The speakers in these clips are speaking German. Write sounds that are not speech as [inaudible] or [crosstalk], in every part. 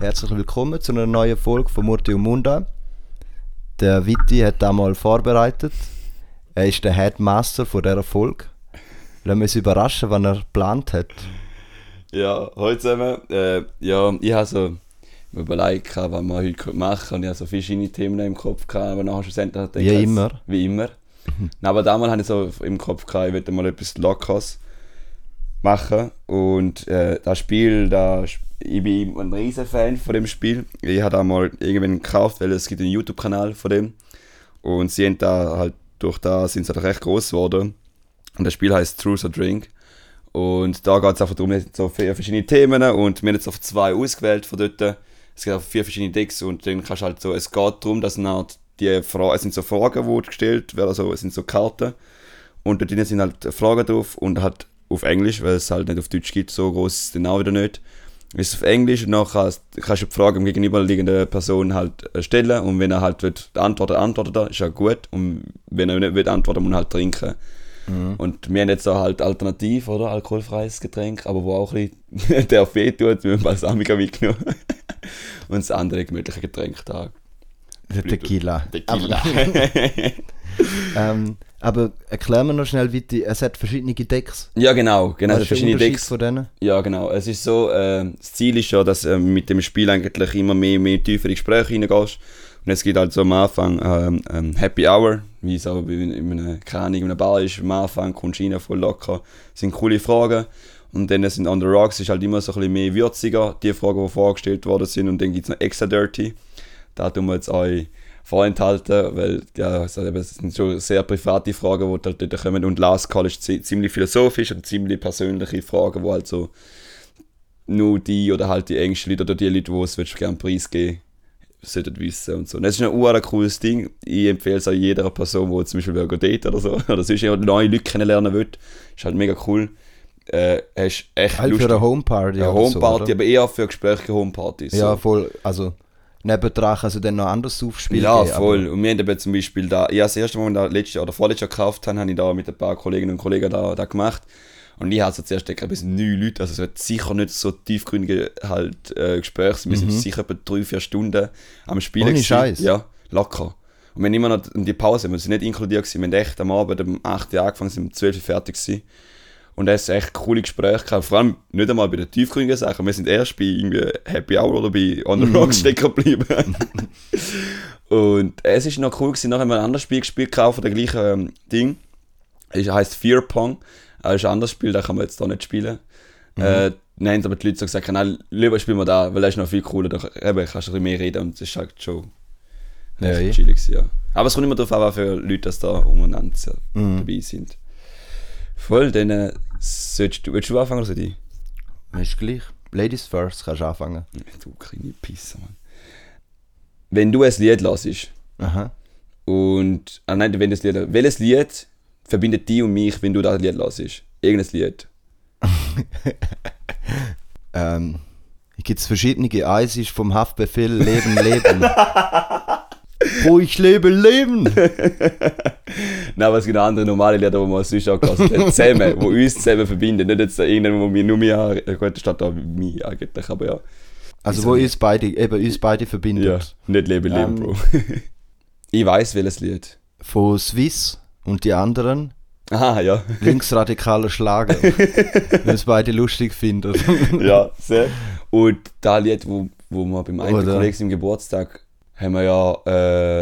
Herzlich willkommen zu einer neuen Folge von Murti und Munda. Der Vitti hat da mal vorbereitet. Er ist der Headmaster von dieser Folge. Lassen wir uns überraschen, was er geplant hat. Ja, heute zusammen. Äh, ja, ich habe so mir überlegt, was wir heute machen können. Und ich habe so verschiedene Themen im Kopf, gehabt, aber nachher schlussendlich Wie immer. Wie immer. [laughs] aber damals hatte ich so im Kopf, gehabt, ich wollte mal etwas Lockeres machen. Und äh, das Spiel, da, ich bin ein riesen Fan von dem Spiel. Ich habe da mal irgendwann gekauft, weil es gibt einen YouTube-Kanal von dem. Und sie haben da halt, durch da sind sie halt recht groß geworden. Und das Spiel heißt Truth or Drink. Und da geht es einfach darum, es sind so vier verschiedene Themen und wir haben jetzt auf zwei ausgewählt von dort. Es gibt auch vier verschiedene Decks und dann kannst du halt so, es geht darum, dass dann die Fragen, es sind so Fragen, die gestellt werden, also es sind so Karten und dort sind halt Fragen drauf und halt auf Englisch, weil es halt nicht auf Deutsch gibt, so groß ist es dann auch wieder nicht. Es ist auf Englisch und dann kannst, kannst du die Frage dem gegenüberliegenden Person halt stellen und wenn er halt will, antworten, antwortet er, ist ja gut und wenn er nicht will, antworten, muss er halt trinken. Mhm. Und wir haben jetzt da halt alternativ, oder? Alkoholfreies Getränk, aber wo auch ein bisschen [laughs] der weh tut, wir haben Balsamica mitgenommen. [laughs] und das andere gemütliche Getränk da. Der Tequila. Tequila. [laughs] ähm, aber erklär mir noch schnell, wie es hat verschiedene Decks. Ja, genau. genau Was ist verschiedene Decks. von denen? Ja, genau. Es ist so, äh, das Ziel ist ja, dass äh, mit dem Spiel eigentlich immer mehr, mehr tiefere Gespräche reingehst. Und es gibt halt so am Anfang ähm, ähm, Happy Hour, wie es auch in in einer, keine Ahnung, in einer Bar ist. Am Anfang kommst du rein, voll locker. Das sind coole Fragen. Und dann sind On the Rocks ist halt immer so ein bisschen mehr würziger, die Fragen, die vorgestellt worden sind. Und dann gibt es noch Extra Dirty. Da tun wir jetzt euch vorenthalten, weil ja, es eben- es sind schon sehr private Fragen, die halt dort kommen. Und Last Call ist zi- ziemlich philosophisch und ziemlich persönliche Fragen, die halt so nur die oder halt die engsten Leute oder die Leute, die es gerne preisgeben sollten wissen und so. Und das ist ein ur cooles Ding. Ich empfehle es auch jeder Person, die zum Beispiel will daten oder so, [laughs] oder sonst jemand neue Leute kennenlernen will. Ist halt mega cool. Äh, hast echt Halt für eine Homeparty. eine so, Homeparty, oder? aber eher für Gespräche Homepartys. Ja, so. voll. Also, nebendran kannst du dann noch anders aufspielen. Ja, gehen, voll. Und wir haben eben zum Beispiel da, ich das erste Mal, als ich da letztes Jahr oder vorletztes Jahr gekauft habe, habe ich da mit ein paar Kolleginnen und Kollegen da, da gemacht. Und ich hatte so zuerst gedacht, bis neun Leute, also es wird sicher nicht so tiefgründige halt, äh, Gespräche, wir sind sicher etwa drei, vier Stunden am Spielen. Mhm. Ohne. Scheiß? Ja, locker. Und wir haben immer noch die Pause, wir sind nicht inkludiert gewesen, wir haben echt am Abend um 8 Uhr angefangen, sind um 12 Uhr fertig gewesen. Und es ist echt coole Gespräche gehabt. Vor allem nicht einmal bei den tiefgründigen Sachen. Wir sind erst bei irgendwie Happy Hour oder bei On the Mhm. Rocks stecken geblieben. [laughs] und es ist noch cool gewesen, nachher haben wir ein anderes Spiel gespielt, gekauft von dem gleichen ähm, Ding. Es heisst Fear Pong. Das ist ein anderes Spiel, das kann man jetzt da nicht spielen. Mhm. Äh, haben aber die Leute so gesagt, nein, lieber spielen wir da, weil das ist noch viel cooler. Da eben, kannst du ein bisschen mehr reden und es ist halt schon Ja, chillig. Ja. Aber es kommt immer darauf an, was für Leute das da umeinander Mhm. dabei sind. Voll, dann solltest du, willst du anfangen oder soll ich? Ist gleich. Ladies first, kannst du anfangen. Du kleine Pisse, Mann. Wenn du ein Lied hörst Aha. und, ah nein, wenn das Lied, welches Lied verbindet dich und mich, wenn du das Lied hörst? Irgendein Lied. [laughs] Ähm, gibt es verschiedene. Eins ist vom Haftbefehl Leben, Leben. [laughs] Wo ich lebe, Leben. [laughs] Nein, gibt auch andere normale Lieder, die man sonst auch gehört [laughs] hat. Zusammen, die uns zusammen verbinden. Nicht jetzt irgendeinen, wo wir nur mir haben. Gut, steht auch mich eigentlich, aber ja. Also, wo uns beide, eben uns beide verbindet. Ja, nicht Leben, Leben, Ähm. Bro. [laughs] ich weiß welches Lied. Von Swiss und die anderen Aha, ja. linksradikaler Schlager. Wenn es beide lustig finden. ja, sehr. Und das Lied, wo, wo wir beim einen Oder? Kollegen im Geburtstag haben wir ja,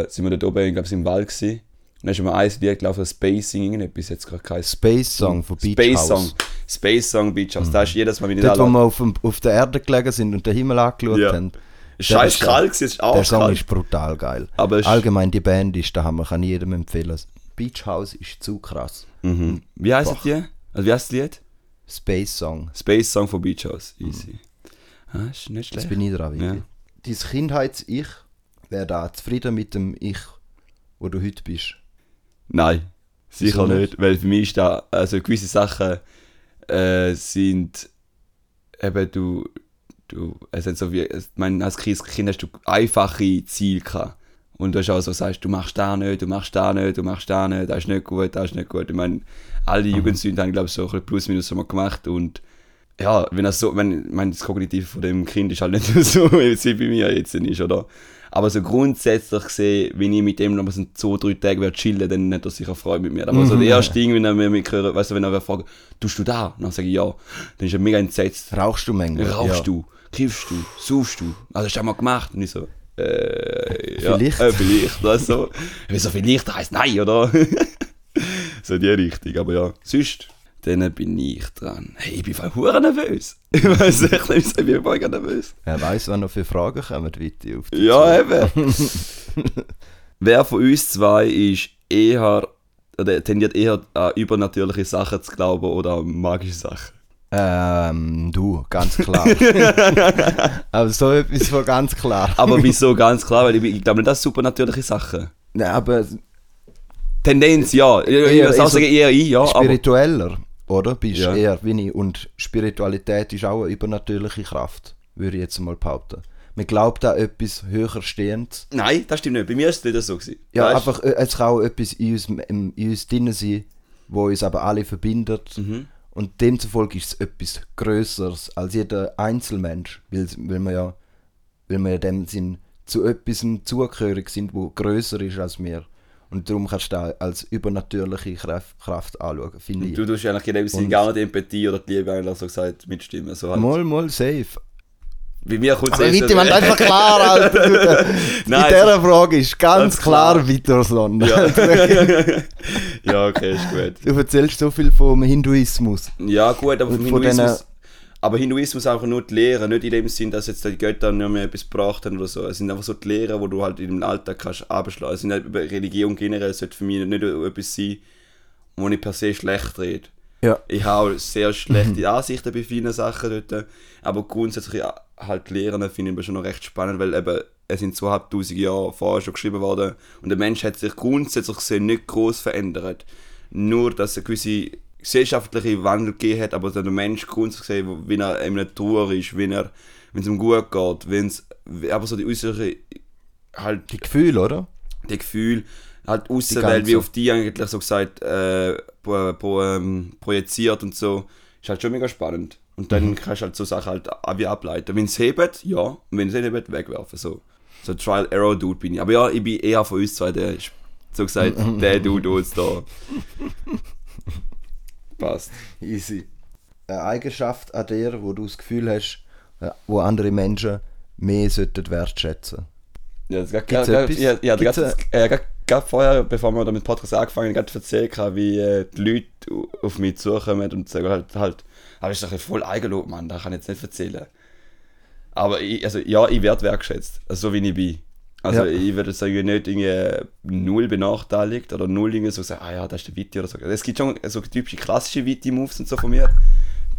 äh, sind wir dort oben, ich glaube, im Wald gewesen. Und dann ist mir ein Lied gelaufen, Space Sing, irgendetwas, jetzt gerade kein Space Song von Beach Space House. Song. Space Song Beach House. Das ist jedes Mal, wenn ich Dort, da wo wir auf, dem, auf der Erde gelegen sind und den Himmel angeschaut Ja. haben. Scheiß kalt, es ist auch Der Song kalt. ist brutal geil. Aber Allgemein die Band ist der Hammer, kann ich jedem empfehlen. Beach House ist zu krass. Mhm. Wie heißt Boah. die? Also wie heißt das Lied? Space Song. Space Song von Beach House. Easy. Ah, ist nicht Jetzt schlecht. bin ich dran, Ja. Dein Kindheits-Ich wäre da zufrieden mit dem Ich, wo du heute bist. Nein, sicher nicht? nicht? Weil für mich ist da, also gewisse Sachen äh, sind eben du, du, es sind so wie, ich meine, als Kind hast du einfache Ziele gehabt. Und du hast auch so sagst, du machst da nicht, du machst da nicht, du machst da nicht, das ist nicht gut, das ist nicht gut. Ich meine, alle Jugendsünden haben, glaube ich, so ein bisschen plus minus gemacht und ja, wenn er so, wenn, ich meine, das Kognitiv von dem Kind ist halt nicht [laughs] so, wie es bei mir jetzt ist, oder? Aber so grundsätzlich gesehen, wenn ich mit dem noch so zwei, drei Tage werde chillen, dann nicht er sicher Freude mit mir. Aber so Mhm. der erste Ding, wenn er mir hören, weißt du, wenn er fragt, tust du da? Dann sage ich ja. Dann ist er mega entsetzt. Rauchst du manchmal? Rauchst ja. du? Kiffst du? Saufst du? Also hast du mal gemacht? Und ich so, äh, ja, Vielleicht. Äh, vielleicht, weißt so. Wieso vielleicht heisst nein, oder? [laughs] so die Richtung, aber ja. Sonst, dann bin ich dran. Hey, ich bin voll nervös. [laughs] Ich weiß echt nicht, ich bin voll nervös. Wer weiß, wann noch für Fragen kommen, Witti, auf Ja, zu. eben. [laughs] Wer von uns zwei ist eher, oder tendiert eher an übernatürliche Sachen zu glauben oder an magische Sachen? Ähm, du, ganz klar. [laughs] aber so etwas von ganz klar. Aber wieso ganz klar? Weil ich, ich glaube nicht, das supernatürliche Sachen. Nein, aber Tendenz ja. Ich, würde sagen eher ich, ja. Aber, spiritueller, oder? Bist Ja. eher wie ich. Und Spiritualität ist auch eine übernatürliche Kraft, würde ich jetzt mal behaupten. Man glaubt an etwas höher stehendes. nein, das stimmt nicht. Bei mir ist es nicht so. Gewesen. Ja, Weißt? einfach, äh, es kann auch etwas in uns, in uns drin sein, wo uns aber alle verbindet. Mhm. Und demzufolge ist es etwas Größeres als jeder Einzelmensch, weil, weil, wir ja, weil wir in dem Sinn zu etwas zugehörig sind, wo größer ist als wir. Und darum kannst du das als übernatürliche Kraft, Kraft anschauen, finde ich. Du tust eigentlich in dem Sinne gar nicht die Empathie oder die Liebe eigentlich so gesagt mitstimmen. So halt. Mal, mal safe. Bei mir kommt Aber Witte, man einfach klar, [laughs] Alter. Äh, Nein, in dieser Frage ist ganz klar, klar. Witterson. Ja. [laughs] [laughs] ja, okay, ist gut. Du erzählst so viel vom Hinduismus. Ja, gut, aber vom von Hinduismus. Aber Hinduismus einfach nur die Lehre, nicht in dem Sinn, dass jetzt die Götter nicht mehr etwas gebracht haben oder so. Es sind einfach so die Lehren, wo du halt in dem Alltag kannst abschlagen. Es sind halt, über Religion generell sollte für mich nicht etwas sein, wo ich per se schlecht rede. Ja. Ich habe sehr schlechte Ansichten bei vielen Sachen dort. Aber grundsätzlich halt Lehren finde ich schon noch recht spannend, weil eben es sind zweieinhalbtausend Jahre vorher schon geschrieben worden und der Mensch hat sich grundsätzlich gesehen nicht groß verändert. Nur, dass eine gewisse gesellschaftliche Wandel gegeben hat, aber der Mensch grundsätzlich gesehen, wie er in einer Trauer ist, wie er, wenn es ihm gut geht, wenn es, aber so die äußere, halt Die Gefühle, oder? die Gefühle, halt Außenwelt, wie auf die eigentlich so gesagt äh, pro, pro, ähm, projiziert und so, ist halt schon mega spannend. Und dann kannst du halt so Sachen halt wie ableiten. Wenn es hebt, ja, und wenn es nicht hebt, wegwerfen. So, so Trial-Error-Dude bin ich. Aber ja, ich bin eher von uns zwei der, so gesagt, [laughs] der Dude, jetzt da passt. Easy. Eine Eigenschaft an dir, wo du das Gefühl hast, äh, wo andere Menschen mehr sollten wertschätzen. Ja, das etwas? ja, ja, Gibt's gerade, äh, gerade, gerade vorher, bevor wir da mit dem Podcast angefangen haben, erzählt, wie äh, die Leute auf mich zukommen und sagen halt, halt aber ist doch voll Eigenlob, Mann, das kann ich jetzt nicht erzählen. Aber ich, also, ja, ich werde wertgeschätzt, also so wie ich bin. Also Ja. ich würde sagen, nicht irgendwie null benachteiligt oder null irgendwie so sagen, ah ja, das ist der Witti oder so. Es gibt schon so typische klassische Witti-Moves und so von mir.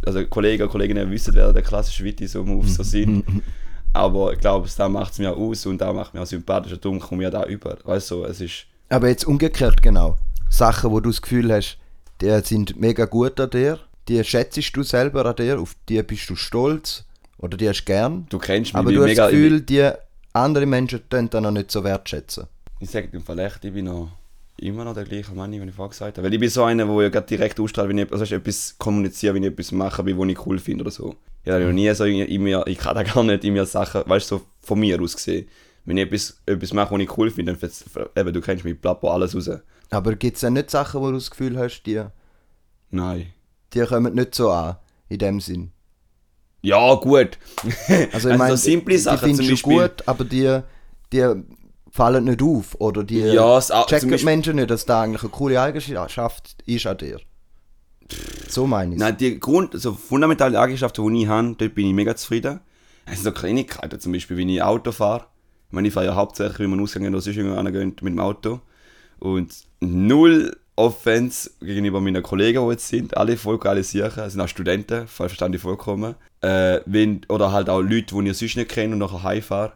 Also Kollegen und Kolleginnen wissen, wer der klassische Witti so Moves so sind. [laughs] Aber ich glaube, da macht es mir aus und da macht mich auch sympathischer, darum komme ich ja da über. Weißt du, es ist. Aber jetzt umgekehrt genau. Sachen, wo du das Gefühl hast, die sind mega gut an dir, die schätzt du selber an dir, auf die bist du stolz oder die hast du gern. Du kennst mich, Aber du hast mega. das Gefühl, die andere Menschen tun dann noch nicht so wertschätzen. ich sage im Fall echt, ich bin noch immer noch der gleiche Mann, wie ich vorher gesagt habe. Weil ich bin so einer, der ja gerade direkt ausstrahlt, wenn ich also etwas kommuniziere, wenn ich etwas mache, wie wo ich cool finde oder so. Ich habe noch nie so in mir, ich kann da gar nicht in mir Sachen, weißt du, so von mir aus gesehen. Wenn ich etwas, etwas mache, was ich cool finde, dann eben, du kennst mich, plapper alles raus. Aber gibt es dann nicht Sachen, wo du das Gefühl hast, die, Nein. die kommen nicht so an, in dem Sinn? Ja, gut. Also [laughs] Also ich meine, so simple die Sachen zum Beispiel. gut, aber die, die fallen nicht auf. Oder die Ja, es- ah, checken die Menschen nicht, dass da eigentlich eine coole Eigenschaft ist an dir. So meine ich Nein, die Grund, also fundamentale Eigenschaften, die ich habe, dort bin ich mega zufrieden. Es sind so Kleinigkeiten, zum Beispiel, wenn ich Auto fahre. Ich meine, ich fahre ja hauptsächlich, wenn man ausgehen oder sonst irgendwo angehen, mit dem Auto. Und null Offense gegenüber meinen Kollegen, die jetzt sind. Alle voll geile Sachen. Es sind auch Studenten, voll verstanden vollkommen. Äh, wenn, oder halt auch Leute, die ich sonst nicht kenne und nachher heimfahre.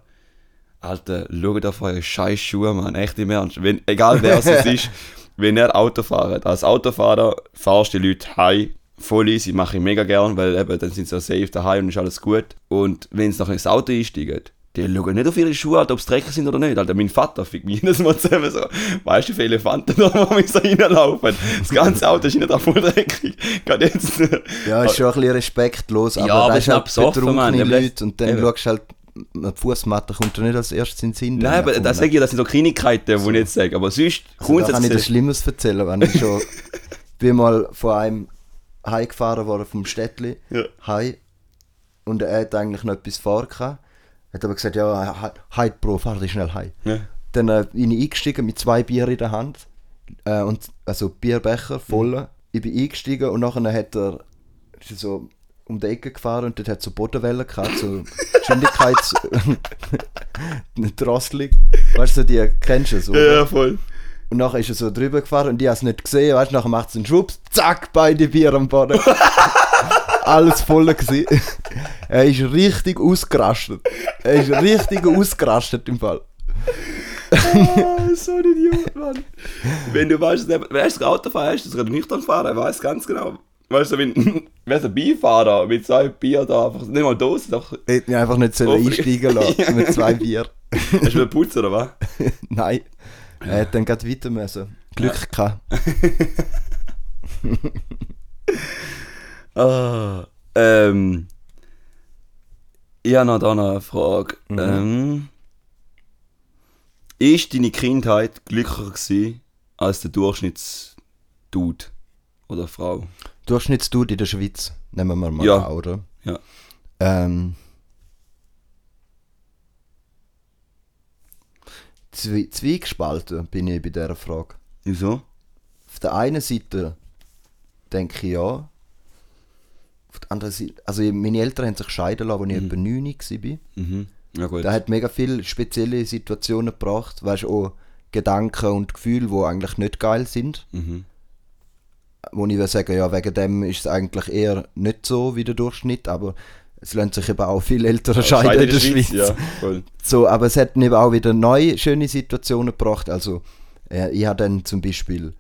Alter, schaut auf eure scheiß Schuhe, Mann. Echt im Ernst. Wenn, egal wer es [laughs] ist, wenn ihr Auto fahrt. Als Autofahrer fahrst du die Leute heim. Voll easy, mache ich mega gern, weil eben, dann sind sie safe daheim und ist alles gut. Und wenn sie nachher ins Auto einsteigen, die schauen nicht auf ihre Schuhe, Alter, ob sie dreckig sind oder nicht. Alter, mein Vater fickt mich [laughs] jedes Mal zusammen so, weißt du, wie viele Elefanten da [laughs] wir so reinlaufen? Das ganze Auto ist nicht da voll dreckig. Gerade jetzt. Ja, ist schon ein bisschen respektlos, aber, Ja, aber da ist halt besoffen, betrunkene Ja, das- Leute und dann eben. schaust du halt, die Fußmatte kommt dir nicht als erstes in den Sinn. Nein, aber das sage ich, das sind so Kleinigkeiten, die ich nicht sage. Aber sonst, Also da kann ich dir. Schlimmes erzählen, wenn ich schon [laughs] bin mal von einem heimgefahren worden vom Städtli Ja. heim und er hat eigentlich noch etwas vor gehabt. Hat aber gesagt, ja, he- heute Bro, fahr dich schnell heim. Ja. Dann äh, bin ich eingestiegen mit zwei Bier in der Hand äh, und also Bierbecher voll. Ich bin eingestiegen und nachher hat er so um die Ecke gefahren und dort hat so Bodenwellen gehabt, so [laughs] Geschwindigkeits [laughs] Drosselung. Weißt du, die kennst du so. Ja, voll. Und nachher ist er so drüber gefahren und ich habe es nicht gesehen. Weißt du, nachher macht es einen Schwupps, zack, beide Bier am Boden. [laughs] Alles voll gewesen. [laughs] Er ist richtig ausgerastet. Er ist richtig ausgerastet im Fall. Ah, so ein Idiot, Mann. Wenn du weißt, wer das Auto fahren hast, das gerade nüchtern fahren, er weiß ganz genau. Weißt du, wenn [laughs] wer ein Beifahrer mit zwei Bier da einfach nicht mal Dose, doch. Er hätte mich einfach nicht sollen einsteigen lassen [laughs] mit zwei Bier. Hast du einen Putz oder was? Nein. Er hat dann gerade weiter müssen. Glück gehabt. Ah, ähm. Ich habe noch da noch eine Frage. Ähm, ist deine Kindheit glücklicher gewesen als der Durchschnittsdude oder Frau? Durchschnittsdude in der Schweiz. Nehmen wir mal Ja. an, oder? Ja. Ähm, zwie zwiegespalten bin ich bei dieser Frage. Wieso? Auf der einen Seite denke ich ja. Anderen Seite, also meine Eltern haben sich scheiden lassen, als ich etwa 9 war. Mhm. Ja gut. Da hat mega viele spezielle Situationen gebracht, weißt du, auch Gedanken und Gefühle, die eigentlich nicht geil sind. Mhm. Wo ich will sagen, ja, wegen dem ist es eigentlich eher nicht so wie der Durchschnitt, aber es lernt sich eben auch viel ältere [laughs] scheiden in der Schweiz. Ja, voll. So, aber es hat eben auch wieder neue schöne Situationen gebracht. Also, äh, ich habe dann zum Beispiel,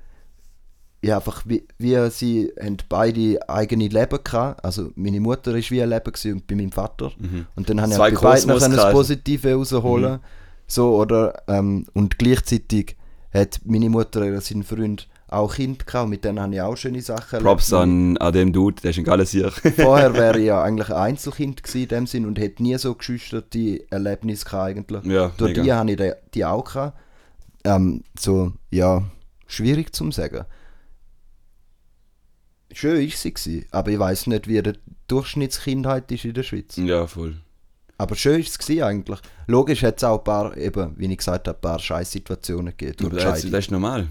hab einfach, wie, wie sie haben beide eigene Leben gehabt. Also, meine Mutter ist wie ein Leben und bei meinem Vater. Und dann habe ich Zwei halt bei beiden noch das Positive rausholen. So, oder, ähm, und gleichzeitig hat meine Mutter oder sein Freund auch Kind gehabt. Mit denen habe ich auch schöne Sachen Props erlebt. an, an dem Dude, der ist ein geiler Sieg. [laughs] Vorher [laughs] wäre ich ja eigentlich ein Einzelkind gewesen in dem Sinn und hätte nie so geschüchterte Erlebnisse gehabt eigentlich. Ja, Durch mega. die habe ich die, die auch gehabt. Ähm, so, ja, schwierig zu sagen. Schön ist sie gewesen, aber ich weiß nicht, wie die Durchschnittskindheit ist in der Schweiz. ja, voll. Aber schön ist es gewesen eigentlich. Logisch hat es auch ein paar, eben, wie ich gesagt habe, ein paar Scheißsituationen gegeben. Aber das, das ist normal.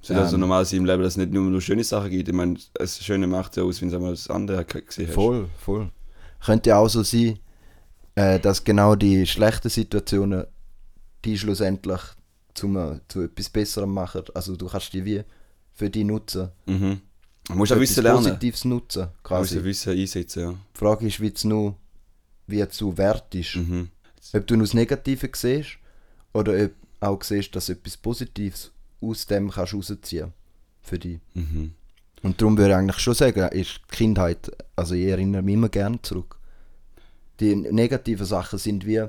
Es ist Ähm. also normal sein im Leben, dass es nicht nur, nur schöne Sachen gibt. Ich meine, das Schöne macht ja aus, wenn du einmal das andere ge- gesehen hast. Voll, voll. Könnte ja auch so sein, äh, dass genau die schlechten Situationen die schlussendlich zum, äh, zu etwas Besserem machen. Also du kannst die wie für die nutzen. Mhm. Du musst auch wissen lernen. Positives nutzen, Du musst quasi. wissen einsetzen, ja. Die Frage ist, wie es nur wie du wertest. Mhm. Ob du nur das Negative siehst oder ob auch siehst, dass etwas Positives aus dem kannst rausziehen für dich. Mhm. Und darum würde ich eigentlich schon sagen, ist die Kindheit, also ich erinnere mich immer gerne zurück. Die negativen Sachen sind wie,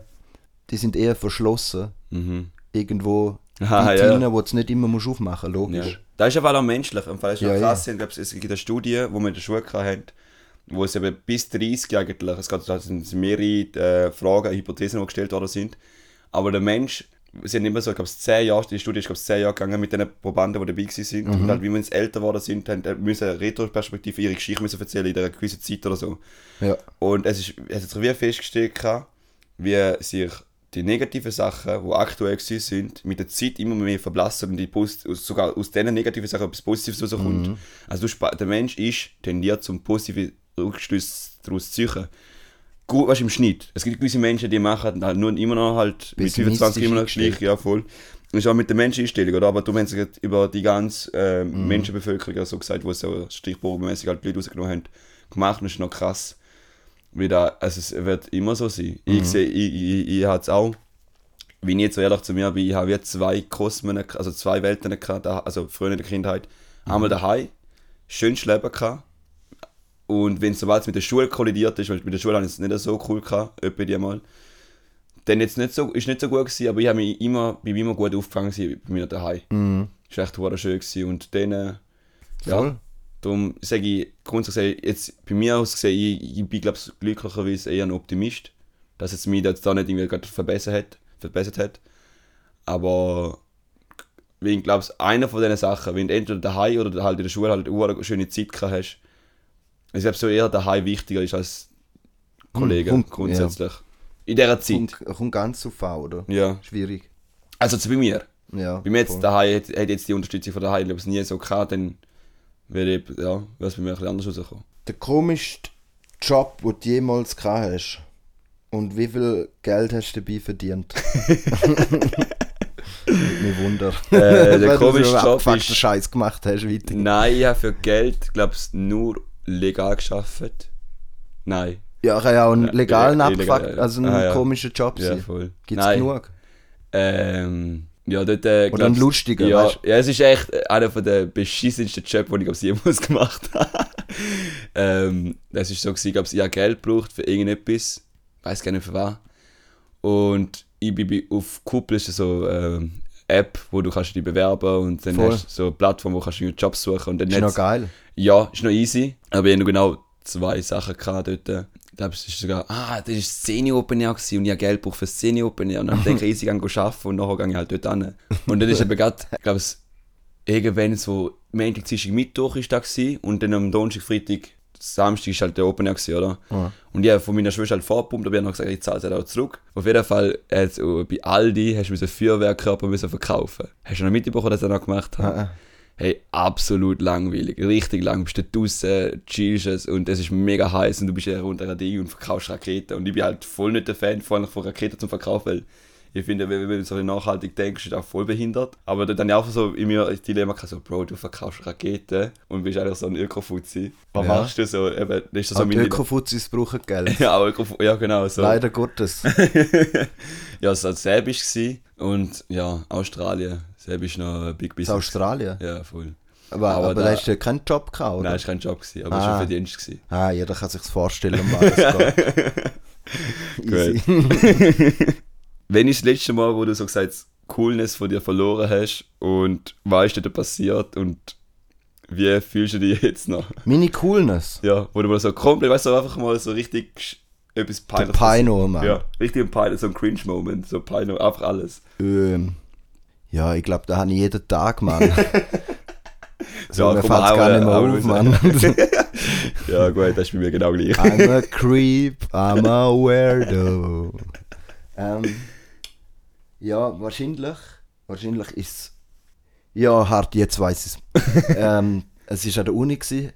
die sind eher verschlossen, Mhm. irgendwo [laughs] Ah, weit ja. wo du es nicht immer musst aufmachen musst, Ja. Das ist einfach auch menschlich. Im Fall ist Ja, ja, ja. krass. Ich glaube, es gibt eine Studie, wo wir in der Schule hatten, wo es eben bis 30 eigentlich, es sind mehrere äh, Fragen, Hypothesen, die gestellt worden sind. Aber der Mensch, sie haben immer so, ich glaube, 10 Jahre, die Studie ist, glaube ich, 10 Jahre gegangen mit den Probanden, die dabei gewesen sind. Und halt, wie wir älter geworden sind, haben, äh, müssen eine Retroperspektive ihre Geschichte müssen erzählen in einer gewissen Zeit oder so. Ja. Und es, ist, es hat sich wie festgestellt, wie sich die negativen Sachen, die aktuell sind, mit der Zeit immer mehr verblassen und die Post sogar aus diesen negativen Sachen etwas Positives rauskommt. Also du, spa- der Mensch ist tendiert zum positiven Rückschluss daraus zu ziehen. Gut, was im Schnitt. Es gibt gewisse Menschen, die machen halt nur immer noch halt mit 25 immer noch gleich, ja voll. Das ist auch mit der Menscheneinstellung, oder? Aber du meinst jetzt über die ganze äh, Menschenbevölkerung, ja, so gesagt, wo sie so stichprobenmäßig halt Leute rausgenommen haben, gemacht, und das ist noch krass. Wie da, also es wird immer so sein. Ich sehe, ich, ich, ich habe es auch, wenn ich jetzt so ehrlich zu mir bin, ich habe wie zwei Kosmen, also zwei Welten gehabt, also früher in der Kindheit. Einmal daheim, schönes Leben gehabt. Und wenn sobald es mit der Schule kollidiert ist, weil mit der Schule habe ich es nicht so cool gehabt, etwa die mal, dann jetzt nicht so, ist nicht so gut gewesen, aber ich habe mich immer, bin immer gut aufgefangen bei mir daheim. Mhm. War echt schön gewesen. und dann, äh, Voll. Ja, darum sage ich grundsätzlich, jetzt bei mir aus gesehen, ich, ich bin glaube ich glücklicherweise eher ein Optimist, dass es mich jetzt da nicht irgendwie gerade verbessert hat, verbessert hat, aber ich glaube, einer von diesen Sachen, wenn du entweder daheim oder halt in der Schule halt eine schöne Zeit gehabt hast, ich glaube so eher daheim wichtiger ist als Kollegen Kommt- grundsätzlich. In dieser Zeit. Kommt, kommt ganz zu V, oder? Ja. Schwierig. Also zu bei mir. Ja. Bei mir jetzt voll. daheim hätte jetzt die Unterstützung von daheim, glaube ich, nie so gehabt, dann wäre ich, ja, wäre es bei mir ein bisschen anders rausgekommen. Der komischste Job, den du jemals gehabt hast. Und wie viel Geld hast du dabei verdient? [laughs] Mich wunder. Äh, der [laughs] komischste so Job ist- Scheiß gemacht hast, weiter. Nein, ich habe für Geld, glaube ich, nur legal geschafft. Nein. Ja, kann ja auch einen legalen ja, abgefuckt, also einen Ah, ja. komischen Job Ja, sein. voll. Gibt's Nein. genug? Ähm, ja, dort, äh, Oder einen glaub's- lustigen, ja, weißt ja, es ist echt einer von der beschissensten Jobs, die ich glaub's, jemals [laughs] gemacht habe. ähm, das ist so gewesen, glaub's, ich habe Geld gebraucht für irgendetwas. weiß gar nicht für was. Und ich bin auf Kuppel ist so ähm, App, wo du kannst dich bewerben und dann Voll. hast du so eine Plattform, wo kannst du einen Job suchen und dann Ist noch geil. ja, ist noch easy. Aber ich hatte noch genau zwei Sachen gehabt dort. Ich glaube, es ist sogar, ah, das war Szene Open Air und ich habe Geld gebraucht für Szene Open Air. Und dann denke ich, easy gehen arbeiten und nachher gehe ich halt dort hin. Und dann ist eben gerade, ich glaube, es irgendwann so Montag, Dienstag, Mittwoch ist da gewesen und dann am Donnerstag, Freitag, Samstag ist halt der Open Air gewesen, oder? Ja. Und ich habe von meiner Schwester halt vorgepumpt, aber ich habe noch gesagt, ich zahle es halt auch zurück. Auf jeden Fall, äh, so, bei Aldi hast du einen Feuerwehrkörper müssen verkaufen. Hast du noch mitbekommen, was er noch gemacht? Ah, ah. Hey, absolut langweilig. Richtig lang. Du bist da draußen, chillst es und es ist mega heiß und du bist ja unter einer Ding und verkaufst Raketen. Und ich bin halt voll nicht der Fan von, von Raketen zum Verkaufen, weil ich finde, wenn, du so nachhaltig denkst, ist das auch voll behindert. Aber dann auch so in mir das Dilemma gehabt, so, Bro, du verkaufst Raketen und bist eigentlich so ein Öko-Fuzzi. Was Ja. machst du so? Eben, das ist so Aber die meine- Ökofuzis brauchen Geld. [laughs] ja, ja, genau. So. Leider Gottes. [laughs] ja, es war halt Serbisch gewesen. und ja, Australien. Serbisch noch ein Big Das Business. Australien. Ja, voll. Aber, Aber aber, da- hast du keinen Job gehabt, oder? Nein, es war kein Job, gewesen, aber es Ah. war ein Verdienst. Gewesen. Ah, jeder kann sich vorstellen, um was es geht. Wenn ist das letzte Mal, wo du so gesagt hast, Coolness von dir verloren hast und was ist dir passiert und wie fühlst du dich jetzt noch? Meine Coolness. Ja, wo du mal so komplett, weißt du, einfach mal so richtig etwas Der peinliches. Pino, Mann. Ja, richtig ein peinlich, so ein Cringe-Moment, so Pino, einfach alles. Ähm, ja, ich glaube, da habe ich jeden Tag, Mann. [laughs] so, Ja, mir fällt hau- gar nicht mehr auf. Mann. [laughs] Ja, gut, das ist bei mir genau gleich. I'm a creep, I'm a weirdo. Ähm, ja, wahrscheinlich. Wahrscheinlich ist es. Ja, hart, jetzt weiß ich es. [laughs] ähm, es war an der Uni. Gewesen.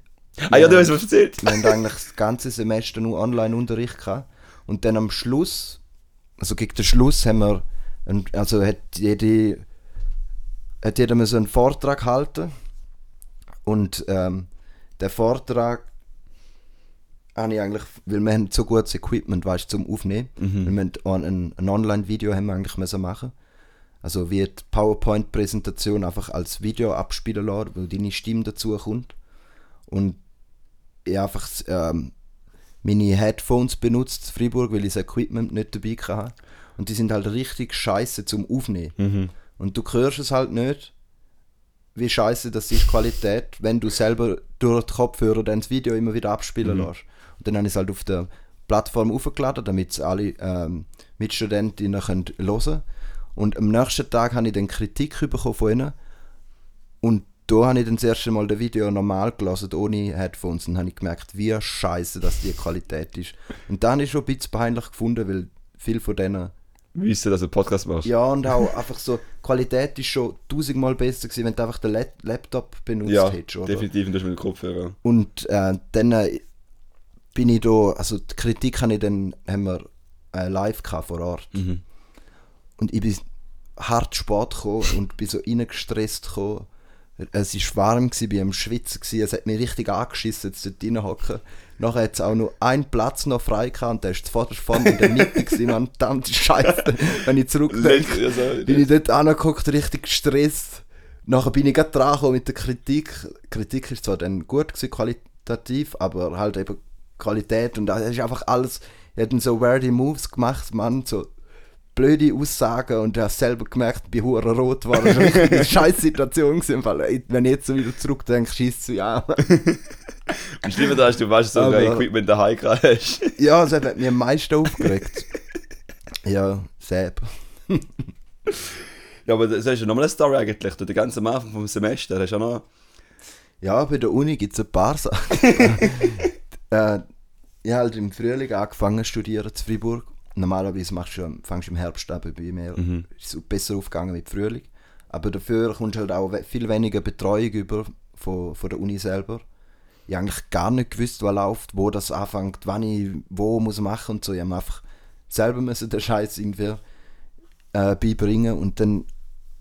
Ah ja, du hast was erzählt. Wir haben eigentlich das ganze Semester nur Online-Unterricht gehabt. Und dann am Schluss, also gegen den Schluss, haben wir, also hat jede, hat jeder müssen einen Vortrag halten. Und ähm, der Vortrag habe ich eigentlich, weil wir haben so gutes Equipment, weißt, zum Aufnehmen. Mhm. Wir haben ein, ein Online-Video haben wir eigentlich müssen machen. Also wie die PowerPoint-Präsentation einfach als Video abspielen lassen, wo deine Stimme dazu kommt. Und ich einfach ähm, meine Headphones benutzt in Freiburg, weil ich das Equipment nicht dabei hatte. Und die sind halt richtig scheiße zum Aufnehmen. Mhm. Und du hörst es halt nicht, wie scheiße das ist, Qualität, wenn du selber durch die Kopfhörer dann das Video immer wieder abspielen Mhm. lässt. Und dann habe ich es halt auf der Plattform aufgeladen, damit es alle ähm, Mitstudentinnen können hören können. Und am nächsten Tag habe ich dann Kritik bekommen von ihnen. Und da habe ich dann das erste Mal das Video normal gelesen, ohne Headphones. Und habe ich gemerkt, wie scheiße das die Qualität ist. Und dann habe ich schon ein bisschen peinlich gefunden, weil viele von denen Wissen, dass du einen Podcast machst. ja, und auch einfach so, die Qualität ist schon tausendmal besser gewesen, wenn du einfach den Let Laptop benutzt ja hättest, oder? definitiv, und du hast mit dem Kopfhörer. Und äh, dann äh, bin ich da, also die Kritik habe ich dann, haben wir äh, live gehabt vor Ort. Mhm. Und ich bin hart spät gekommen und bin so reingestresst gekommen. Es war warm, gewesen, bin am Schwitzen, gewesen, es hat mich richtig angeschissen, jetzt dort reinhocken. Nachher hat es auch nur einen Platz noch frei gehabt und der ist zuvorderst vorne in der Mitte gewesen, man, [laughs] verdammte Scheiße. Wenn ich zurückdenke, Also, bin ich dort angeguckt, richtig gestresst. Nachher bin ich gerade dran gekommen mit der Kritik. Die Kritik ist zwar dann gut gewesen, qualitativ, aber halt eben Qualität und da ist einfach alles, ich hätte so weirdy Moves gemacht, Mann, so blöde Aussagen und du hast selber gemerkt, ich bin hure rot war. Das eine [laughs] gewesen, weil, ey, wenn ich jetzt so wieder zurückdenke, schießt du ja. [laughs] Und schlimmer da hast du, weißt du, so ein Equipment daheim gehabt hast. [laughs] ja, das hat mich am meisten aufgeregt. ja, Sepp. Ja, aber das ist ja nochmal eine Story eigentlich. Du, den ganzen Anfang vom Semester, hast du auch noch... Ja, bei der Uni gibt es ein paar Sachen. äh, ich habe halt im Frühling angefangen zu studieren in Freiburg. Normalerweise machst du, fängst du im Herbst an, bei mir Mhm. ist es besser aufgegangen mit Frühling. Aber dafür kommst du halt auch viel weniger Betreuung über von, von der Uni selber. Ich habe eigentlich gar nicht gewusst, was läuft, wo das anfängt, wann ich wo muss machen und so. Ich habe mir einfach selber müssen den Scheiß irgendwie äh, beibringen und dann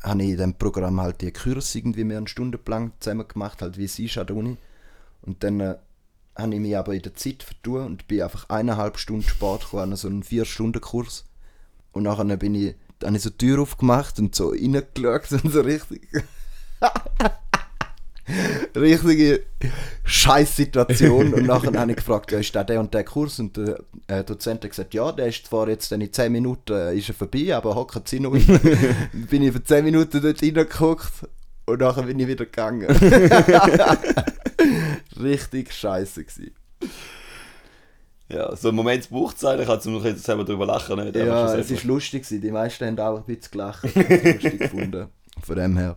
habe ich in dem Programm halt die Kurs irgendwie mehr einen Stundenplan zusammen gemacht, halt wie es ist an der Uni. Und dann äh, habe ich mich aber in der Zeit vertun und bin einfach eineinhalb Stunden Sport gekommen, so einen Vier-Stunden-Kurs. Und nachher bin ich, habe ich so die Tür aufgemacht und so reingeschaut und so richtig... [laughs] richtige Scheißsituation und nachher habe ich gefragt, ist da der und der Kurs? Und der äh, Dozent hat gesagt, ja, der ist zwar jetzt in 10 Minuten äh, ist er vorbei, aber hocken Sie noch. [laughs] Bin ich für 10 Minuten dort reingeguckt und nachher bin ich wieder gegangen. [laughs] Richtig scheiße gewesen. Ja, so einen Moment braucht es eigentlich, also man kann selber drüber lachen. Nicht? Ja, es ist lustig gewesen. Die meisten haben auch ein bisschen gelacht. [laughs] Lustig gefunden. Von dem her.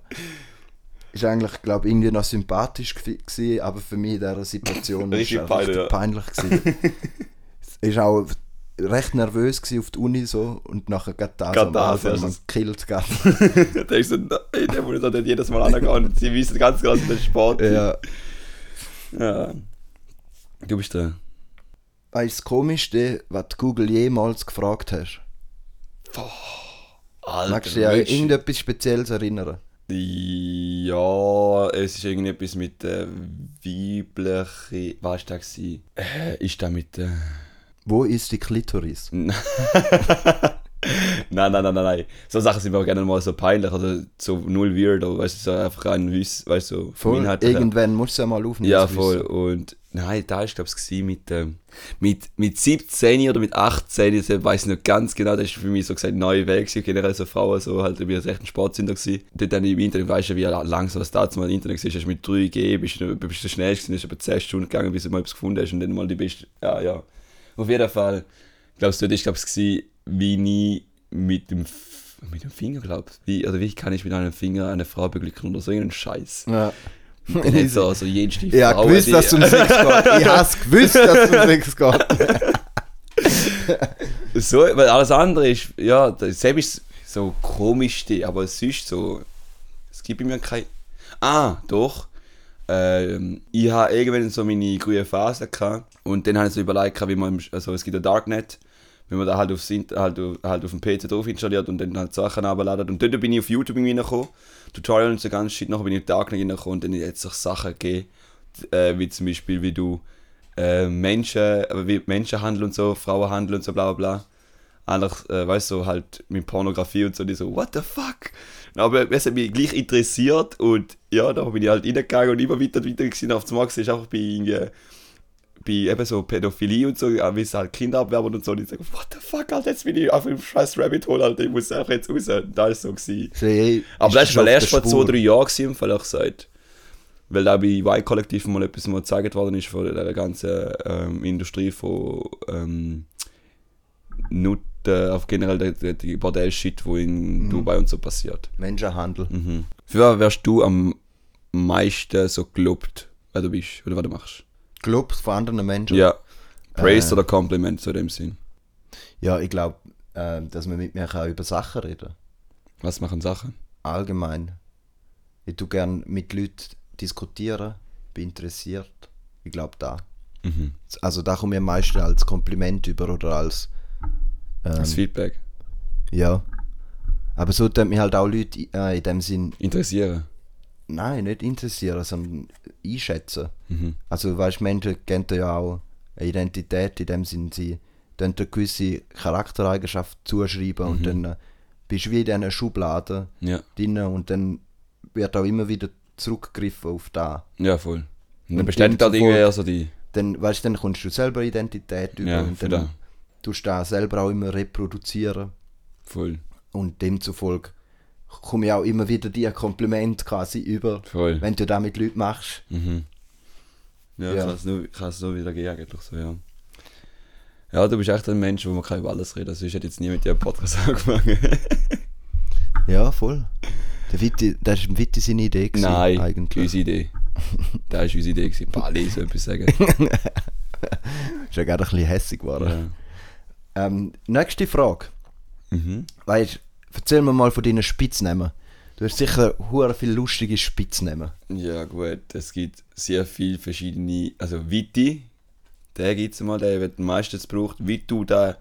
Ist eigentlich, glaube ich, irgendwie noch sympathisch gewesen, aber für mich in dieser Situation Richtig es peinlich, ja. peinlich gewesen. Es ist auch recht nervös auf der Uni so und nachher geht das Geht am das, Anfang, ja, man das- killt es der ist so, nein, der muss da nicht jedes Mal angehen und sie wissen ganz genau, dass das Sport. Ja. ja. Du bist der. Was ist das Komischste, was Google jemals gefragt hast? Alter, Magst du dich an irgendetwas Spezielles erinnern? Ja, es ist irgendetwas mit der weiblichen. Was war das? Äh, ist da mit der. Wo ist die Klitoris? [laughs] nein, nein, nein, nein, nein. So Sachen sind mir auch gerne mal so peinlich oder so null weird, aber weißt du, so einfach ein Wiss, weißt du, so Inhalt irgendwann musst du ja mal aufnehmen. Ja, voll. Wissen. Und nein, da ist, glaube ich, mit, ähm, mit, mit 17 oder mit 18, ich weiß nicht ganz genau, das ist für mich so gesagt neue Weg, generell so Frauen, so halt, wie das echt ein Sportsünder gewesen. Dort dann im Internet, weißt du, wie langsam das damals mal im Internet war, hast du mit 3G, bist du bist du schnell gewesen, ist über 10 Stunden gegangen, bis du mal etwas gefunden hast und dann mal die beste, ja, ja. Auf jeden Fall, glaubst du, war, glaube ich, wie ich mit dem, F- mit dem Finger, glaub wie, oder wie kann ich mit einem Finger eine Frau beglücken oder so irgendeinen Scheiß. Ja. Dann hat [laughs] so, also jenste Ich habe Frauen, gewusst, die- dass es um Sex [laughs] geht. Ich habe gewusst, dass es um Sex geht. So, weil alles andere ist, ja, selbst ist so komisch, aber es ist so, es gibt bei mir kein, ah, doch, ähm, ich habe irgendwann so meine grüne Phase gehabt und dann habe ich so überlegt, wie man, also es gibt ja Darknet, wenn man da halt, aufs, halt, auf- halt auf dem PC drauf installiert und dann halt Sachen abladet und dort bin ich auf YouTube reingekommen, Tutorial und so ganz shit, nachher bin ich auf Darknet reingekommen und dann hat es sich Sachen gegeben, äh, wie zum Beispiel, wie du äh, Menschen, äh, wie Menschenhandel und so, Frauenhandel und so, bla bla bla. Einfach, äh, weißt du, so halt mit Pornografie und so, die so, what the fuck? Aber es hat mich gleich interessiert und ja, da bin ich halt reingegangen und immer weiter und weiter gesehen. Auf dem Max ist einfach bei, bei eben so Pädophilie und so, wie es halt Kinder abwerben und so. Und ich sage, what the fuck, Alter, jetzt bin ich auf dem scheiß Rabbit Hole, Alter, ich muss einfach jetzt raus. Und da ist so gewesen. Aber das war erst vor zwei, drei Jahren gewesen, im Fall auch gesagt. Weil da bei Y-Kollektiv mal etwas mal gezeigt worden ist von der ganzen ähm, Industrie von ähm, Nutten, auf generell der, der, die Bordell-Shit, wo in Dubai und so passiert. Menschenhandel. Mhm. Für was wärst du am meisten so gelobt, wer du bist oder was du machst? Gelobt von anderen Menschen. Ja. Praise Äh. oder Kompliment zu dem Sinn. Ja, ich glaube, äh, dass man mit mir kann über Sachen reden Was machen Sachen? Allgemein. Ich tue gerne mit Leuten diskutieren, bin interessiert. Ich glaube, da. Mhm. Also, da komme ich am meisten als Kompliment über oder als. Ähm, Das Feedback. ja. Aber so tun mich halt auch Leute äh, in dem Sinn, Interessieren. nein, nicht interessieren, sondern einschätzen. Mhm. Also, weißt du, Menschen kennen ja auch eine Identität, in dem Sinn, sie dann eine gewisse Charaktereigenschaft zuschreiben und dann bist du wie in diesen Schubladen Ja. drin und dann wird auch immer wieder zurückgegriffen auf da. Ja, voll. Und dann bestätigt halt demzufolge- irgendwie so die. Dann, weißt, du, dann kommst du selber Identität über Ja, und dann da. Tust du da selber auch immer reproduzieren. Voll. Und demzufolge komme ich auch immer wieder dir Kompliment quasi über, Voll. wenn du das mit Leuten machst. Mhm. Ja, Ja. kann es nur, kann es nur wieder geben, eigentlich so, ja. Ja, du bist echt ein Mensch, wo man kann über alles reden. Also ich hätte jetzt nie mit dir einen Podcast [laughs] angefangen. Ja, voll. Der Witti, das ist Witti seine Idee gewesen, Nein, eigentlich. unsere Idee. Das war unsere Idee. gewesen. Bali, so etwas sagen. [laughs] Ist ja gerade ein bisschen hässig geworden. Ähm, nächste Frage. Mhm. Weißt, erzähl mir mal von deinen Spitznamen. Du hast sicher hure viele lustige Spitznamen. ja, gut. Es gibt sehr viele verschiedene. Also, Viti, der gibt es mal, der wird meistens gebraucht. Vitu, da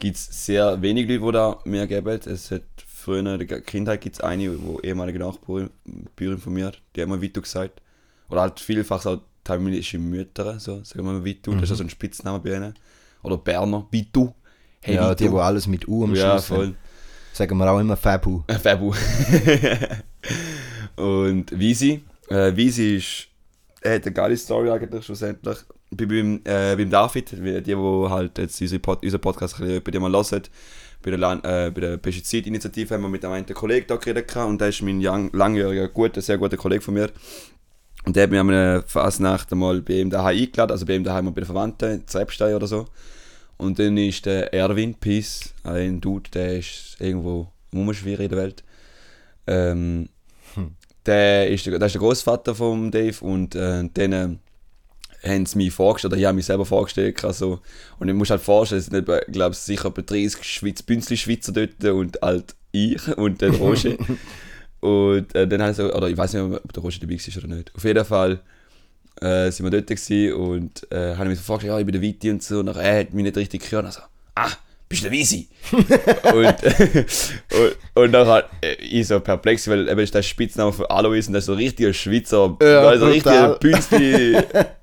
gibt es sehr wenig Leute, die da mir geben. Es hat früher in der Kindheit gibt es eine, wo ehemalige Nachbarin von mir, die hat immer Vitu gesagt. Oder halt vielfach auch tamilische Mütter, so, sagen wir mal Vitu, das ist also ein Spitzname bei ihnen. Oder Berner, Vitu. Hey, ja, die, Vitu. die alles mit U am Ja, Schluss haben. voll. Sagen wir auch immer Fabu. Äh, Fabu. [laughs] und Visi. Äh, Visi ist, er hat eine geile Story eigentlich schlussendlich. Bei, beim, äh, beim David, die, die halt jetzt unsere Pod, unseren Podcast ein bisschen bei dir mal hören, bei der, Lan- äh, bei der Pestizidinitiative haben wir mit einem Kollegen da geredet und der ist mein lang, langjähriger, guter, sehr guter Kollege von mir. Und der hat mich an einer Fasnacht einmal bei ihm daheim eingeladen, also bei ihm daheim bei den Verwandten, in Zrebstein oder so. Und dann ist der Erwin Peace, ein Dude, der ist irgendwo rumschwierig in der Welt. Ähm, der, ist der, der ist der Großvater von Dave und äh, dann äh, haben sie mich vorgestellt, oder ich habe mich selber vorgestellt. Also, und ich muss halt vorstellen, es sind glaube, sicher etwa 30 Schweiz, Bünzli-Schweizer dort und halt ich und der Roger. [laughs] und äh, dann habe ich so, oder ich weiß nicht, ob der Roger dabei war oder nicht. Auf jeden Fall äh, sind wir dort gewesen und äh, habe mich so vorgestellt, ja, ich bin der Viti und so. Und nachher, er hat mich nicht richtig gehört. Also, ah, bist du der Visi? [laughs] und, [laughs] und, und dann hat ich so perplex, weil eben ist der Spitzname von Alois und das ist so ein richtiger Schweizer, Ja, also ein richtiger brutal.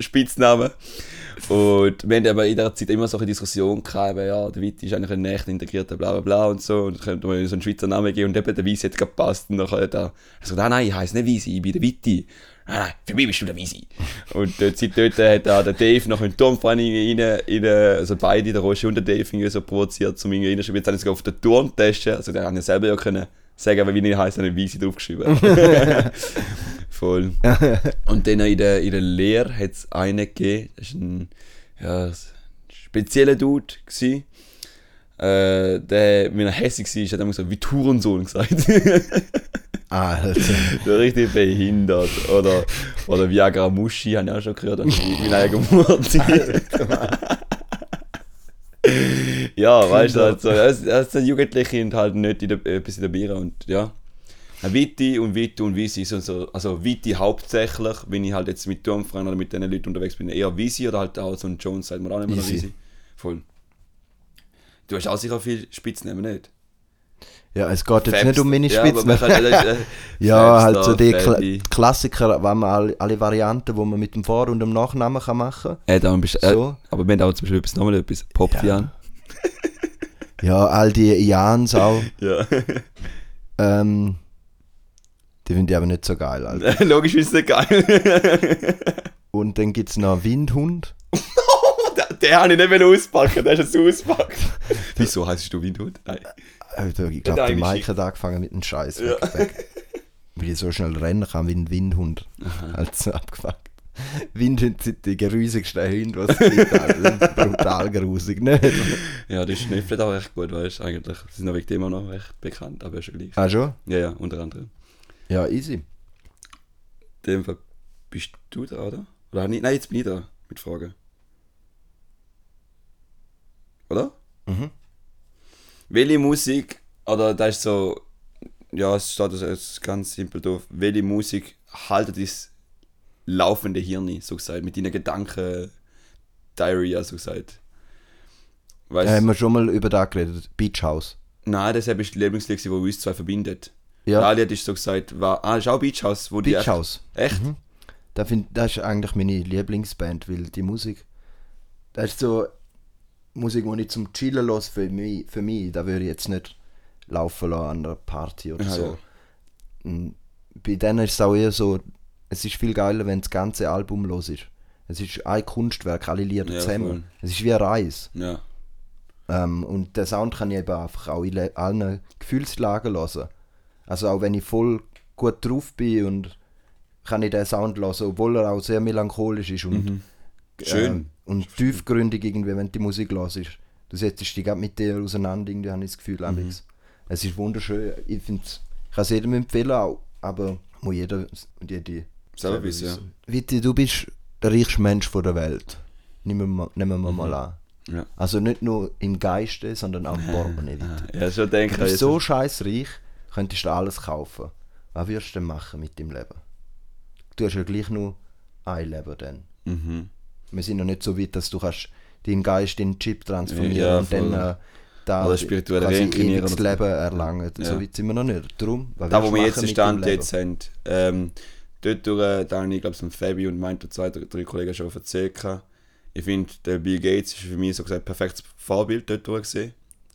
[laughs] Und wir haben aber in der Zeit immer so eine Diskussion gehabt, ja, der Witti ist eigentlich ein echt integrierter, bla bla bla und so, und könnte man so einen Schweizer Namen geben und eben der Weisi hat gepasst und dann hat er gesagt, nein, nein, ich heiße nicht Weisi, ich bin der Witti. Nein, nein, für mich bist du der Weisi. und dort, seit dort hat auch der Dave noch in den Turmverein rein, rein, also beide, der Roger und der Dave, irgendwie so provoziert, um irgendwie reinzuschreiben. Jetzt haben sie sogar auf der Turntasche, also der haben ja selber ja können sagen, aber wie ich heiße, habe ich Weisi draufgeschrieben. [laughs] Voll. Und dann in der, in der Lehre hat es einen gegeben, das war ein, ja, ein spezieller Dude. Gewesen. Äh, der, wenn er hässlich war, hat er immer so wie Tourensohn gesagt. Alter. so richtig behindert. Oder, oder Viagra Muschi, habe ich auch schon gehört. Also wie wie eine [laughs] Mutti. Ja, weißt du, also, das, das sind Jugendliche und halt nicht in der, etwas in der Bier und ja. Viti und Viti und Visi sind so, also Viti hauptsächlich, wenn ich halt jetzt mit Turmfrauen oder mit diesen Leuten unterwegs bin, eher Visi oder halt auch so ein Jones, sagt man auch nicht mehr. Visi. Voll. Du hast auch sicher viel Spitznamen, nicht? Ja, es geht jetzt Fabs- nicht um meine ja, aber man Spitznamen. kann- äh, [laughs] Ja, halt so die Kla. Klassiker, wenn man alle, alle Varianten, die man mit dem Vor- und dem Nachnamen kann machen Äh, da bist, äh, So. Aber wir haben auch zum Beispiel etwas, nochmal etwas. Popfian. Ja, all die Jans auch. [laughs] Ja. Ähm, die finde ich aber nicht so geil. Alter. [laughs] Logisch ist es geil. [laughs] Und dann gibt es noch Windhund. den, den habe ich nicht mehr auspacken, der ist jetzt auspackt. Wieso heißt du Windhund? Nein. Also, ich Der glaube, der Mike hat angefangen mit einem Scheiß. Ja. Weil ich so schnell rennen kann wie ein Windhund. Also abgefuckt. [laughs] Windhunde sind die grusigsten Hunde, was es gibt. Sind Brutal grusig, nicht? Ja, die schnüffelt auch recht gut, weißt du, eigentlich. Sie sind auch wegen dem auch noch recht bekannt, aber schon gleich. Ah, schon? Ja, ja, unter anderem. Ja, easy. In dem Fall bist du da, oder? Oder nicht? Nein, jetzt bin ich da mit Fragen. Oder? Mhm. Welche Musik, oder da ist so, ja, es steht also ganz simpel drauf, welche Musik haltet das laufende Hirn, so gesagt, mit deinen Gedanken, Diarrhea, so gesagt. Weißt Äh, haben wir schon mal über das geredet? Beach House. Nein, das ist die Lieblingslied, die uns zwei verbindet. Ja, Ja. Lied ist so gesagt, war, ah, ist auch Beach House, wo die Beach echt, House. echt? Mhm. Da find, das ist eigentlich meine Lieblingsband, weil die Musik, das ist so Musik, die ich zum Chillen los für mich, für mich. Da würde ich jetzt nicht laufen lassen an einer Party oder Ja, so. ja. Bei denen ist es auch eher so, es ist viel geiler, wenn das ganze Album los ist. Es ist ein Kunstwerk, alle Lieder Ja, zusammen. voll. Es ist wie eine Reise. Ja. Ähm, und den Sound kann ich eben einfach auch in le- allen Gefühlslagen hören. Also auch wenn ich voll gut drauf bin und kann ich den Sound hören, obwohl er auch sehr melancholisch ist und, Mhm. Schön. äh, und tiefgründig irgendwie, wenn die Musik hörst. Du setzt dich gerade mit dir auseinander, irgendwie habe ich das Gefühl. Mhm. Es ist wunderschön. Ich, ich kann es jedem empfehlen, auch, aber muss jeder und jede Selber wissen, ja. Witti, du bist der reichste Mensch von der Welt. Nehmen wir, nehmen wir mal an. Ja. Also nicht nur im Geiste, sondern auch im Portemonnaie. Witti. Ja, schon denke Du ich. bist so scheißreich, könntest du alles kaufen. Was würdest du denn machen mit deinem Leben? Du hast ja gleich nur ein Leben dann. Mhm. Wir sind noch nicht so weit, dass du kannst deinen Geist in den Chip transformieren Ja, und dann äh, da Oder spirituell reinkarnieren so. Leben erlangen. So Ja. weit sind wir noch nicht. Darum, was Da, wo du wir jetzt den deinem Stand jetzt haben, ähm, dort durch, äh, da habe ich glaube ich Fabi und meinte zwei, drei, drei Kollegen schon erzählt. gehabt. Ich finde, der Bill Gates ist für mich so gesagt ein perfektes Vorbild dort durch.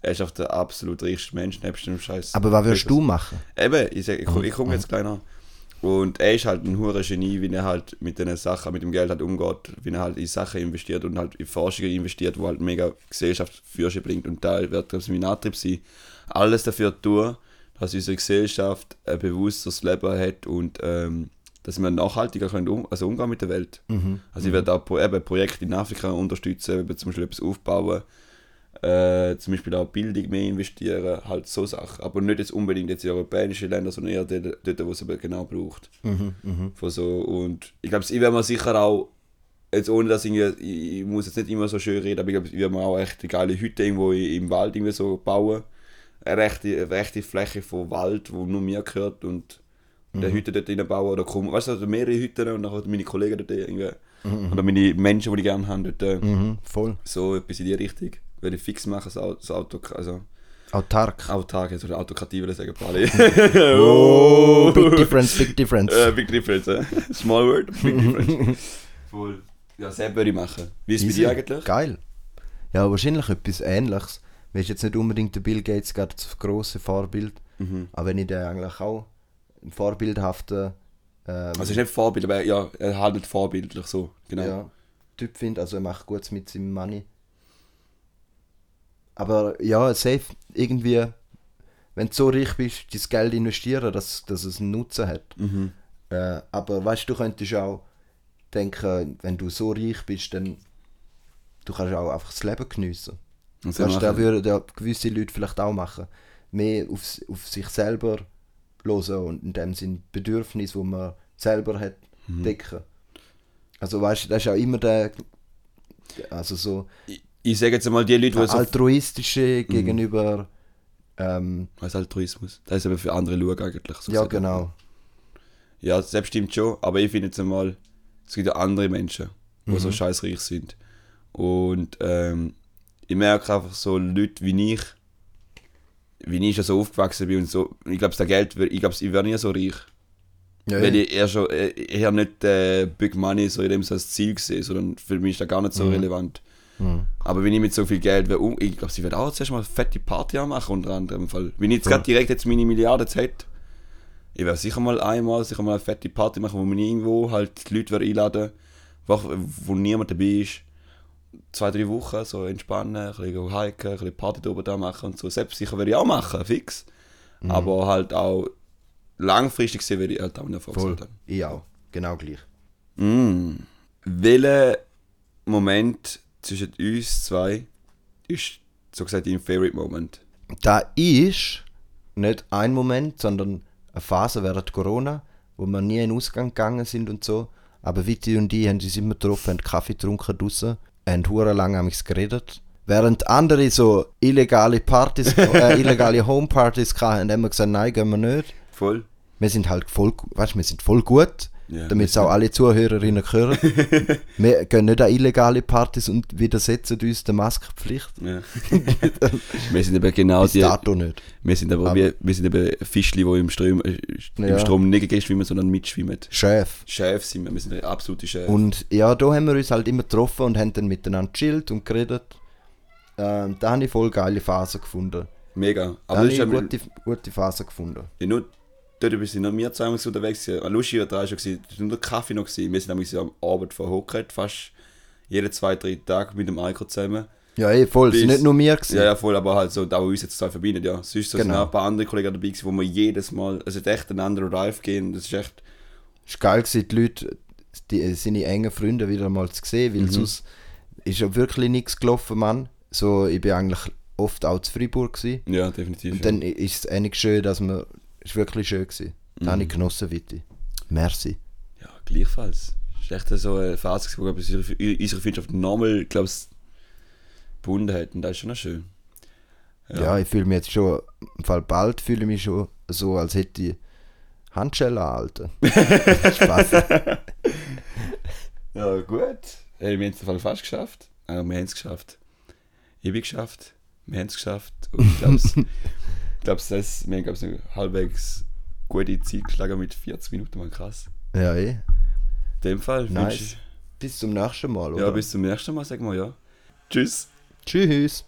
Er ist auch der absolut reichste Mensch, nebst dem Scheiß. Aber was würdest du machen? Eben, ich, sag, ich, ich komme jetzt gleich nach. Und er ist halt ein hoher Genie, wie er halt mit den Sachen, mit dem Geld halt umgeht, wie er halt in Sachen investiert und halt in Forschungen investiert, wo halt mega Gesellschaft für sich bringt. Und da wird ich mein Antrieb sein, alles dafür zu tun, dass unsere Gesellschaft ein bewussteres Leben hat und ähm, dass wir nachhaltiger können um, also umgehen mit der Welt. Also ich werde auch Pro eben Projekte in Afrika unterstützen, eben zum Beispiel etwas aufbauen, äh, zum Beispiel auch Bildung mehr investieren, halt so Sachen. Aber nicht jetzt unbedingt jetzt in europäische Länder, sondern eher dort, dort wo es eben genau braucht. Von so, und ich glaube, ich werde mir sicher auch, jetzt ohne dass ich, ich, muss jetzt nicht immer so schön reden, aber ich glaube, ich werde mir auch echt eine geile Hütte irgendwo im Wald irgendwie so bauen. Eine rechte, eine rechte Fläche von Wald, wo nur mir gehört und eine Hütte dort rein bauen oder kommen, weißt du, also mehrere Hütten und dann meine Kollegen dort irgendwie, oder meine Menschen, die ich gerne habe, dort, äh, Mhm, voll. so etwas in die Richtung. Werde ich fix machen, so Auto, also Autark. autark, also Autokratie würde ich sagen, Pali. [laughs] Oh, big difference, big difference. Äh, big difference, eh? Small word, big [laughs] difference. Voll. Ja, selbst würde ich machen. Wie ist es bei dir eigentlich? Geil. Ja, wahrscheinlich etwas Ähnliches. Ist jetzt nicht unbedingt der Bill Gates gerade das grosse Vorbild, Mhm. aber wenn ich den eigentlich auch einen vorbildhaften ähm, Also, ist nicht Vorbild, aber ja, er handelt vorbildlich so, genau. ja, Typ finde. Also er macht gut mit seinem Money. Aber ja, safe irgendwie, wenn du so reich bist, dein Geld investieren, dass, dass es einen Nutzen hat. Mhm. Äh, aber weißt du, du könntest auch denken, wenn du so reich bist, dann du kannst auch einfach das Leben geniessen. Und so Weißt, du, da machen. würden ja gewisse Leute vielleicht auch machen. Mehr auf, auf sich selber hören und in dem Sinn Bedürfnis, wo man selber hat, Mhm. decken. Also weißt du, das ist auch immer der, also so Ich, ich sage jetzt einmal, die Leute, die altruistische Mhm. gegenüber, ähm, Was Altruismus? Das ist aber für andere schauen eigentlich. So ja gesagt. genau. Ja, das stimmt schon, aber ich finde jetzt einmal, es gibt ja andere Menschen, die Mhm. so scheißreich sind. Und ähm, ich merke einfach so Leute wie ich, wie ich schon so aufgewachsen bin und so, ich glaube, das Geld, ich glaube, ich wäre nie so reich. Ja, Weil ich eher schon, äh, ich habe nicht äh, Big Money so in dem so als Ziel gesehen, sondern für mich ist das gar nicht so Mhm. relevant. Aber wenn ich mit so viel Geld, wär, um, ich glaube, sie wird auch zuerst mal eine fette Party machen, unter anderem. Fall. Wenn ich jetzt gerade direkt jetzt meine Milliarden hätte, ich werde sicher mal einmal sicher mal eine fette Party machen, wo man irgendwo halt die Leute einladen, wo, wo niemand dabei ist. Zwei, drei Wochen so entspannen, ein bisschen hiken, ein bisschen Party drüber da machen und so. Selbst sicher würde ich auch machen, fix. Aber halt auch langfristig gesehen würde ich halt auch einen Erfolg Voll. haben. Ich auch. Genau gleich. Mm. Welcher Moment zwischen uns zwei ist so gesagt dein Favorite Moment? Da ist nicht ein Moment, sondern eine Phase während Corona, wo wir nie in den Ausgang gegangen sind und so. Aber Vitti und ich haben uns immer getroffen, haben Kaffee getrunken draussen, haben hure lange amigs geredet. Während andere so illegale Partys, [laughs] äh, illegale Homepartys hatten, haben wir gesagt, nein, gehen wir nicht. Voll. Wir sind halt voll, weißt, wir sind voll gut, Ja, damit es auch alle Zuhörerinnen hören. [laughs] wir gehen nicht an illegale Partys und widersetzen uns der Maskenpflicht. Ja. [laughs] wir sind eben genau Bis die. dato nicht. Wir sind aber, Aber- wir, wir sind eben Fischli, die im Strom, äh, Ja. im Strom nicht schwimmen, sondern mitschwimmen. Chef. Chefs sind wir, wir sind der absolute Chef. Und ja, da haben wir uns halt immer getroffen und haben dann miteinander chillt und geredet. Ähm, da habe ich voll geile Phase gefunden. Mega. Da Aber habe das ich eine gute, gute Phase gefunden. ja, nur, dort sind noch wir zweimal so unterwegs. Lucia war da schon, gewesen. es war nur der Kaffee noch. Gewesen. Wir sind nämlich am Abend verhockt, fast jeden zwei, drei Tage mit dem Eiko zusammen. Ja, eh, voll. Es Bis- sind nicht nur wir gewesen. Ja, ja, voll, aber halt so, da wo uns jetzt zwei verbindet, ja. Sonst so sind Genau. auch ein paar andere Kollegen dabei gewesen, wo wir jedes Mal, also echt einen anderen Drive gehen, das ist echt, Es war geil, gewesen, die Leute, die, seine engen Freunde wieder mal zu sehen, Mhm. weil sonst ist ja wirklich nichts gelaufen, Mann. So, ich bin eigentlich oft auch zu Freiburg gewesen. ja, definitiv. Und dann ist es eigentlich schön, dass man, war wirklich schön gewesen. Das Mhm. habe ich genossen, Witti. Merci. Ja, gleichfalls. Es war echt so eine Phase, wo ich, unsere unsere Freundschaft nochmal, glaube ich, gebunden hat. Und das ist schon noch schön. Ja, ich fühle mich jetzt schon, im Fall bald fühle ich mich schon so, als hätte ich Handschellen anhalten. [laughs] Spaß. Ja, gut. Hey, wir haben es Fall fast geschafft. Aber wir haben es geschafft. Ich bin geschafft. Wir haben es geschafft. Und ich glaube, [laughs] glaube, das, wir haben eine halbwegs gute Zeit geschlagen mit 40 Minuten, man krass. Ja, eh. In dem Fall Nice. Bis zum nächsten Mal, oder? ja, bis zum nächsten Mal, sagen wir ja. Tschüss. Tschüss.